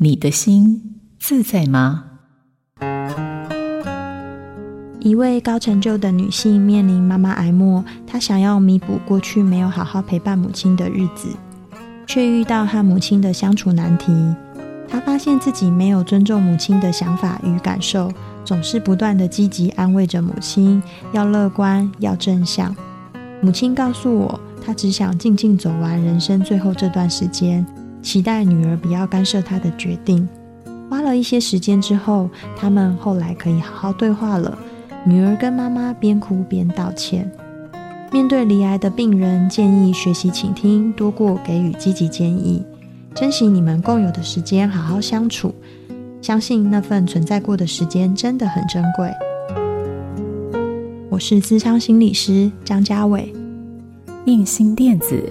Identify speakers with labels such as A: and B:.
A: 你的心自在吗？
B: 一位高成就的女性面临妈妈癌末，她想要弥补过去没有好好陪伴母亲的日子，却遇到和母亲的相处难题。她发现自己没有尊重母亲的想法与感受，总是不断地积极安慰着母亲，要乐观，要正向。母亲告诉我，她只想静静走完人生最后这段时间，期待女儿不要干涉她的决定。花了一些时间之后，他们后来可以好好对话了。女儿跟妈妈边哭边道歉。面对罹癌的病人，建议学习倾听，多过给予积极建议。珍惜你们共有的时间，好好相处。相信那份存在过的时间真的很珍贵。我是咨商心理师张家伟，
A: 映心电子，